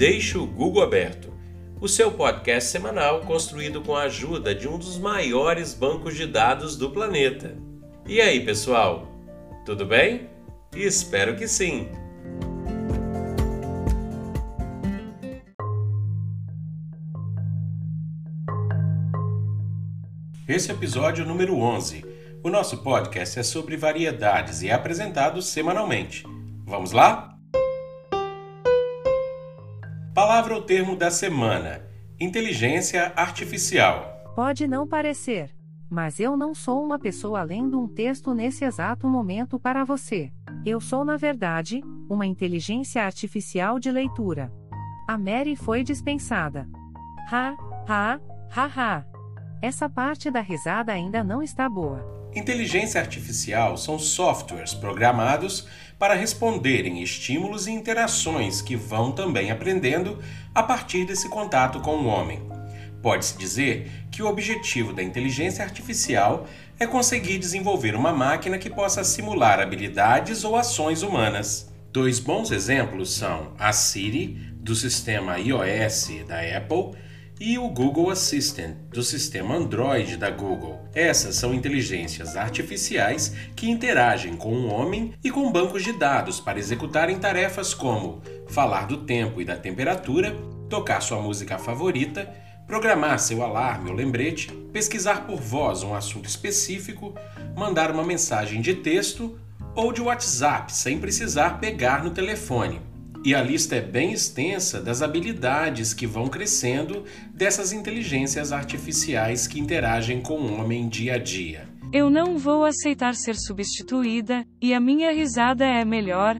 Deixe o Google Aberto, o seu podcast semanal construído com a ajuda de um dos maiores bancos de dados do planeta. E aí, pessoal? Tudo bem? Espero que sim! Esse é o episódio número 11. O nosso podcast é sobre variedades e é apresentado semanalmente. Vamos lá? Palavra ou termo da semana: inteligência artificial. Pode não parecer, mas eu não sou uma pessoa lendo um texto nesse exato momento para você. Eu sou, na verdade, uma inteligência artificial de leitura. A Mary foi dispensada. Ha, ha, ha, ha. Essa parte da risada ainda não está boa. Inteligência artificial são softwares programados para responderem estímulos e interações que vão também aprendendo a partir desse contato com o homem. Pode-se dizer que o objetivo da inteligência artificial é conseguir desenvolver uma máquina que possa simular habilidades ou ações humanas. Dois bons exemplos são a Siri, do sistema iOS da Apple, e o Google Assistant, do sistema Android da Google. Essas são inteligências artificiais que interagem com o homem e com bancos de dados para executarem tarefas como falar do tempo e da temperatura, tocar sua música favorita, programar seu alarme ou lembrete, pesquisar por voz um assunto específico, mandar uma mensagem de texto ou de WhatsApp sem precisar pegar no telefone. E a lista é bem extensa das habilidades que vão crescendo dessas inteligências artificiais que interagem com o homem dia a dia. Eu não vou aceitar ser substituída, e a minha risada é melhor.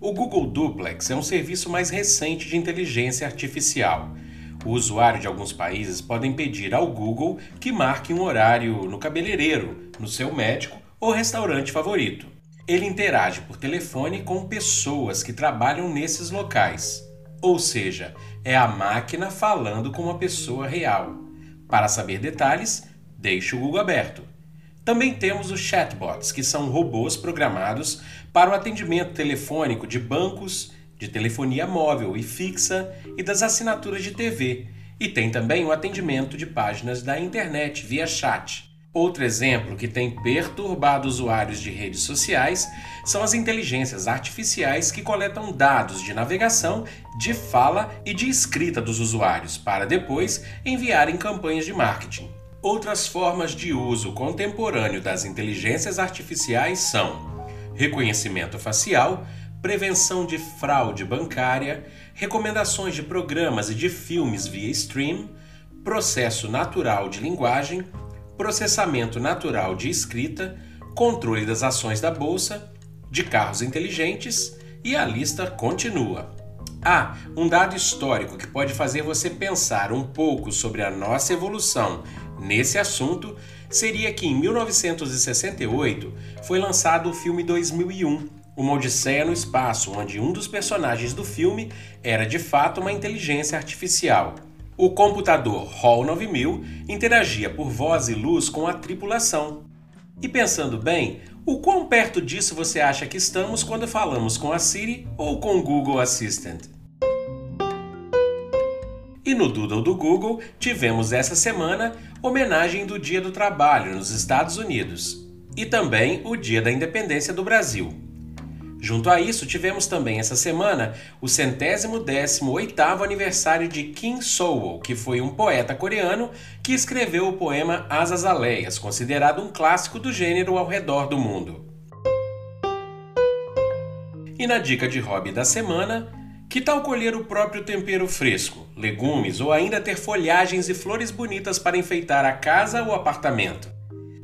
o Google Duplex é um serviço mais recente de inteligência artificial. O usuário de alguns países podem pedir ao Google que marque um horário no cabeleireiro, no seu médico ou restaurante favorito ele interage por telefone com pessoas que trabalham nesses locais. Ou seja, é a máquina falando com uma pessoa real. Para saber detalhes, deixe o Google aberto. Também temos os chatbots, que são robôs programados para o atendimento telefônico de bancos, de telefonia móvel e fixa e das assinaturas de TV. E tem também o atendimento de páginas da internet via chat. Outro exemplo que tem perturbado usuários de redes sociais são as inteligências artificiais que coletam dados de navegação, de fala e de escrita dos usuários para depois enviarem campanhas de marketing. Outras formas de uso contemporâneo das inteligências artificiais são reconhecimento facial, prevenção de fraude bancária, recomendações de programas e de filmes via stream, processo natural de linguagem, processamento natural de escrita, controle das ações da bolsa, de carros inteligentes e a lista continua. Ah, um dado histórico que pode fazer você pensar um pouco sobre a nossa evolução nesse assunto seria que em 1968 foi lançado o filme 2001, Uma Odisseia no Espaço, onde um dos personagens do filme era de fato uma inteligência artificial. O computador Hall 9000 interagia por voz e luz com a tripulação. E pensando bem, o quão perto disso você acha que estamos quando falamos com a Siri ou com o Google Assistant? E no Doodle do Google tivemos essa semana homenagem do Dia do Trabalho nos Estados Unidos e também o Dia da Independência do Brasil. Junto a isso, tivemos também essa semana o centésimo décimo oitavo aniversário de Kim Sowell, que foi um poeta coreano que escreveu o poema As Azaleias, considerado um clássico do gênero ao redor do mundo. E na dica de hobby da semana, que tal colher o próprio tempero fresco, legumes ou ainda ter folhagens e flores bonitas para enfeitar a casa ou apartamento?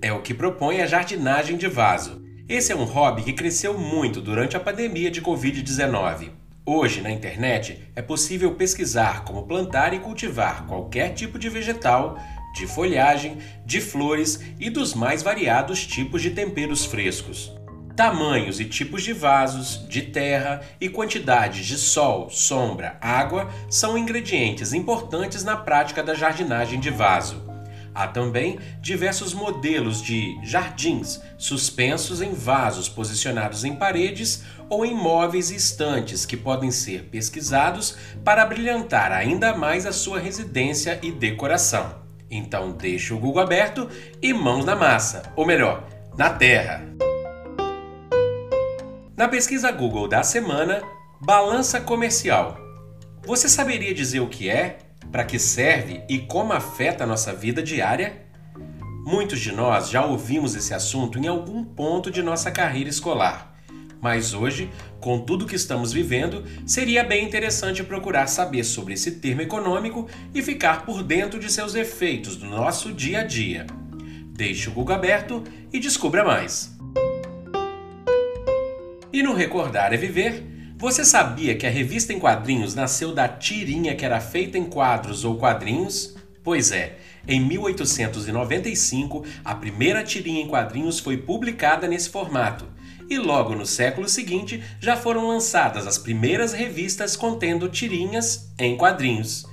É o que propõe a jardinagem de vaso esse é um hobby que cresceu muito durante a pandemia de Covid-19. Hoje, na internet, é possível pesquisar como plantar e cultivar qualquer tipo de vegetal, de folhagem, de flores e dos mais variados tipos de temperos frescos. Tamanhos e tipos de vasos, de terra e quantidades de sol, sombra, água são ingredientes importantes na prática da jardinagem de vaso. Há também diversos modelos de jardins suspensos em vasos posicionados em paredes ou em móveis e estantes que podem ser pesquisados para brilhantar ainda mais a sua residência e decoração. Então deixe o Google aberto e mãos na massa, ou melhor, na terra. Na pesquisa Google da semana, balança comercial. Você saberia dizer o que é? Para que serve e como afeta a nossa vida diária? Muitos de nós já ouvimos esse assunto em algum ponto de nossa carreira escolar. Mas hoje, com tudo que estamos vivendo, seria bem interessante procurar saber sobre esse termo econômico e ficar por dentro de seus efeitos no nosso dia a dia. Deixe o Google aberto e descubra mais. E no Recordar é Viver, você sabia que a revista em quadrinhos nasceu da tirinha que era feita em quadros ou quadrinhos? Pois é, em 1895, a primeira tirinha em quadrinhos foi publicada nesse formato. E logo no século seguinte já foram lançadas as primeiras revistas contendo tirinhas em quadrinhos.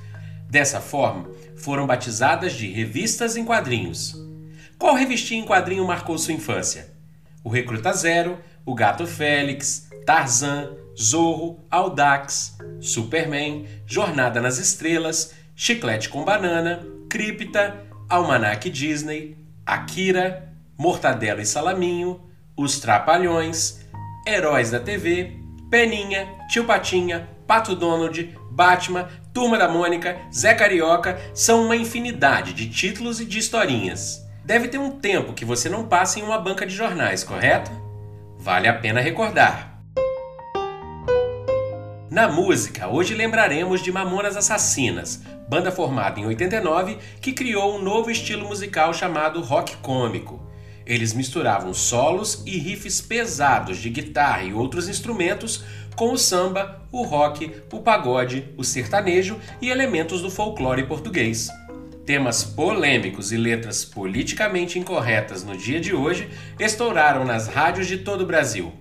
Dessa forma, foram batizadas de revistas em quadrinhos. Qual revistinha em quadrinho marcou sua infância? O Recruta Zero, O Gato Félix, Tarzan, Zorro, Audax, Superman, Jornada nas Estrelas, Chiclete com Banana, Cripta, Almanac Disney, Akira, Mortadelo e Salaminho, Os Trapalhões, Heróis da TV, Peninha, Tio Patinha, Pato Donald, Batman, Turma da Mônica, Zé Carioca são uma infinidade de títulos e de historinhas. Deve ter um tempo que você não passa em uma banca de jornais, correto? Vale a pena recordar. Na música, hoje lembraremos de Mamonas Assassinas, banda formada em 89 que criou um novo estilo musical chamado rock cômico. Eles misturavam solos e riffs pesados de guitarra e outros instrumentos com o samba, o rock, o pagode, o sertanejo e elementos do folclore português. Temas polêmicos e letras politicamente incorretas no dia de hoje estouraram nas rádios de todo o Brasil.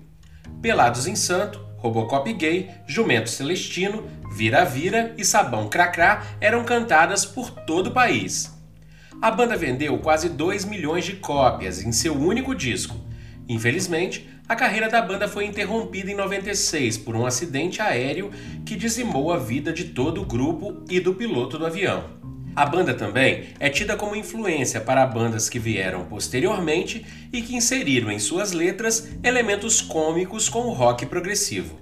Pelados em Santo, Robocop Gay, Jumento Celestino, Vira Vira e Sabão Cracrá eram cantadas por todo o país. A banda vendeu quase 2 milhões de cópias em seu único disco. Infelizmente, a carreira da banda foi interrompida em 96 por um acidente aéreo que dizimou a vida de todo o grupo e do piloto do avião. A banda também é tida como influência para bandas que vieram posteriormente e que inseriram em suas letras elementos cômicos com o rock progressivo.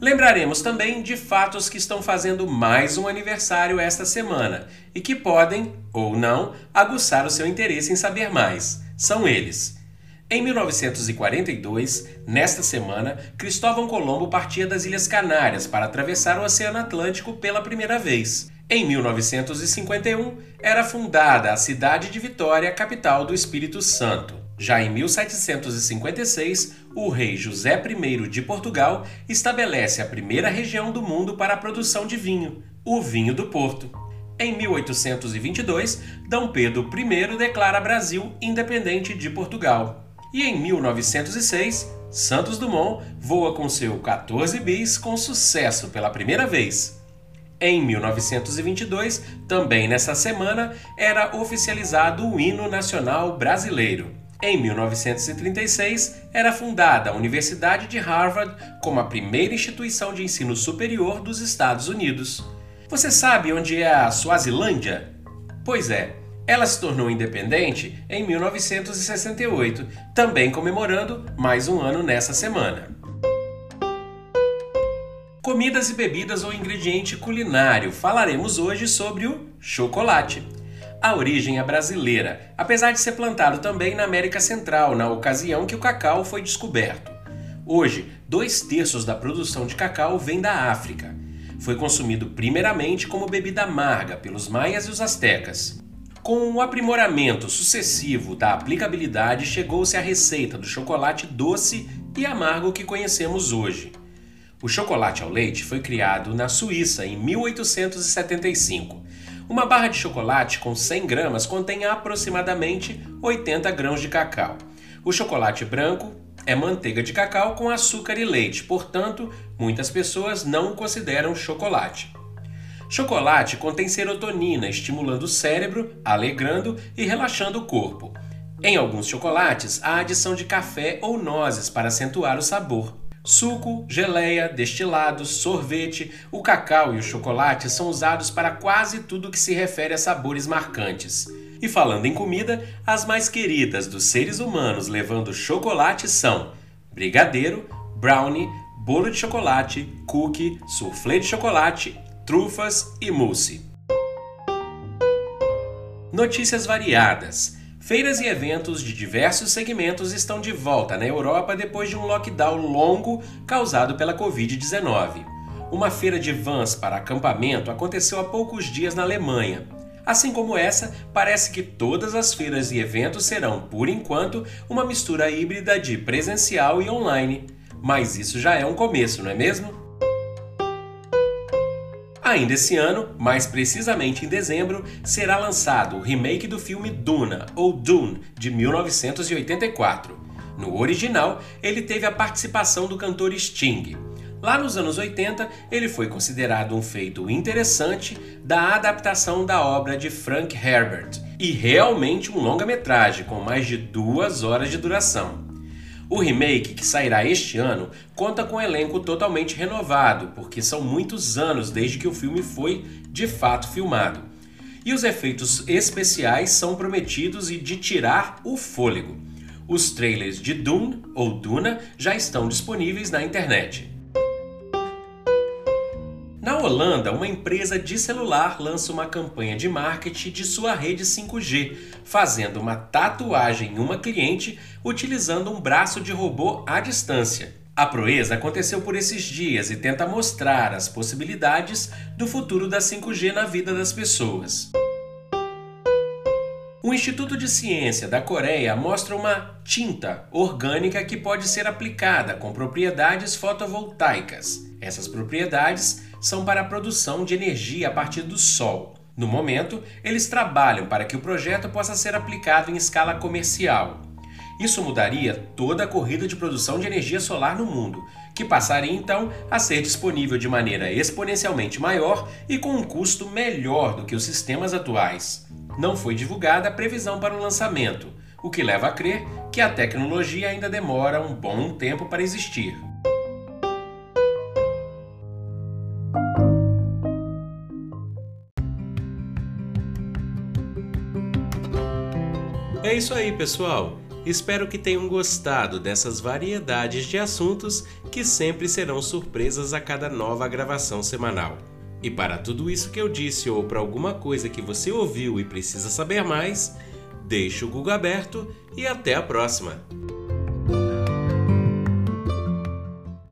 Lembraremos também de fatos que estão fazendo mais um aniversário esta semana e que podem, ou não, aguçar o seu interesse em saber mais. São eles: em 1942, nesta semana, Cristóvão Colombo partia das Ilhas Canárias para atravessar o Oceano Atlântico pela primeira vez. Em 1951, era fundada a cidade de Vitória, capital do Espírito Santo. Já em 1756, o rei José I de Portugal estabelece a primeira região do mundo para a produção de vinho, o vinho do Porto. Em 1822, D. Pedro I declara Brasil independente de Portugal. E em 1906, Santos Dumont voa com seu 14 bis com sucesso pela primeira vez. Em 1922, também nessa semana, era oficializado o hino nacional brasileiro. Em 1936, era fundada a Universidade de Harvard como a primeira instituição de ensino superior dos Estados Unidos. Você sabe onde é a Suazilândia? Pois é, ela se tornou independente em 1968, também comemorando mais um ano nessa semana. Comidas e bebidas ou ingrediente culinário. Falaremos hoje sobre o chocolate. A origem é brasileira, apesar de ser plantado também na América Central, na ocasião que o cacau foi descoberto. Hoje, dois terços da produção de cacau vem da África. Foi consumido primeiramente como bebida amarga pelos maias e os astecas. Com o aprimoramento sucessivo da aplicabilidade, chegou-se à receita do chocolate doce e amargo que conhecemos hoje. O chocolate ao leite foi criado na Suíça em 1875. Uma barra de chocolate com 100 gramas contém aproximadamente 80 grãos de cacau. O chocolate branco é manteiga de cacau com açúcar e leite, portanto, muitas pessoas não o consideram chocolate. Chocolate contém serotonina, estimulando o cérebro, alegrando e relaxando o corpo. Em alguns chocolates, há adição de café ou nozes para acentuar o sabor. Suco, geleia, destilados, sorvete, o cacau e o chocolate são usados para quase tudo que se refere a sabores marcantes. E falando em comida, as mais queridas dos seres humanos levando chocolate são brigadeiro, brownie, bolo de chocolate, cookie, soufflé de chocolate, trufas e mousse. Notícias variadas. Feiras e eventos de diversos segmentos estão de volta na Europa depois de um lockdown longo causado pela Covid-19. Uma feira de vans para acampamento aconteceu há poucos dias na Alemanha. Assim como essa, parece que todas as feiras e eventos serão, por enquanto, uma mistura híbrida de presencial e online. Mas isso já é um começo, não é mesmo? Ainda esse ano, mais precisamente em dezembro, será lançado o remake do filme Duna, ou Dune, de 1984. No original, ele teve a participação do cantor Sting. Lá nos anos 80, ele foi considerado um feito interessante da adaptação da obra de Frank Herbert, e realmente um longa-metragem com mais de duas horas de duração. O remake, que sairá este ano, conta com um elenco totalmente renovado, porque são muitos anos desde que o filme foi de fato filmado. E os efeitos especiais são prometidos e de tirar o fôlego. Os trailers de Dune ou Duna já estão disponíveis na internet. Holanda, uma empresa de celular lança uma campanha de marketing de sua rede 5G, fazendo uma tatuagem em uma cliente utilizando um braço de robô à distância. A proeza aconteceu por esses dias e tenta mostrar as possibilidades do futuro da 5G na vida das pessoas. O Instituto de Ciência da Coreia mostra uma tinta orgânica que pode ser aplicada com propriedades fotovoltaicas. Essas propriedades são para a produção de energia a partir do sol. No momento, eles trabalham para que o projeto possa ser aplicado em escala comercial. Isso mudaria toda a corrida de produção de energia solar no mundo, que passaria então a ser disponível de maneira exponencialmente maior e com um custo melhor do que os sistemas atuais. Não foi divulgada a previsão para o lançamento, o que leva a crer que a tecnologia ainda demora um bom tempo para existir. É isso aí, pessoal. Espero que tenham gostado dessas variedades de assuntos que sempre serão surpresas a cada nova gravação semanal. E para tudo isso que eu disse ou para alguma coisa que você ouviu e precisa saber mais, deixe o Google aberto e até a próxima!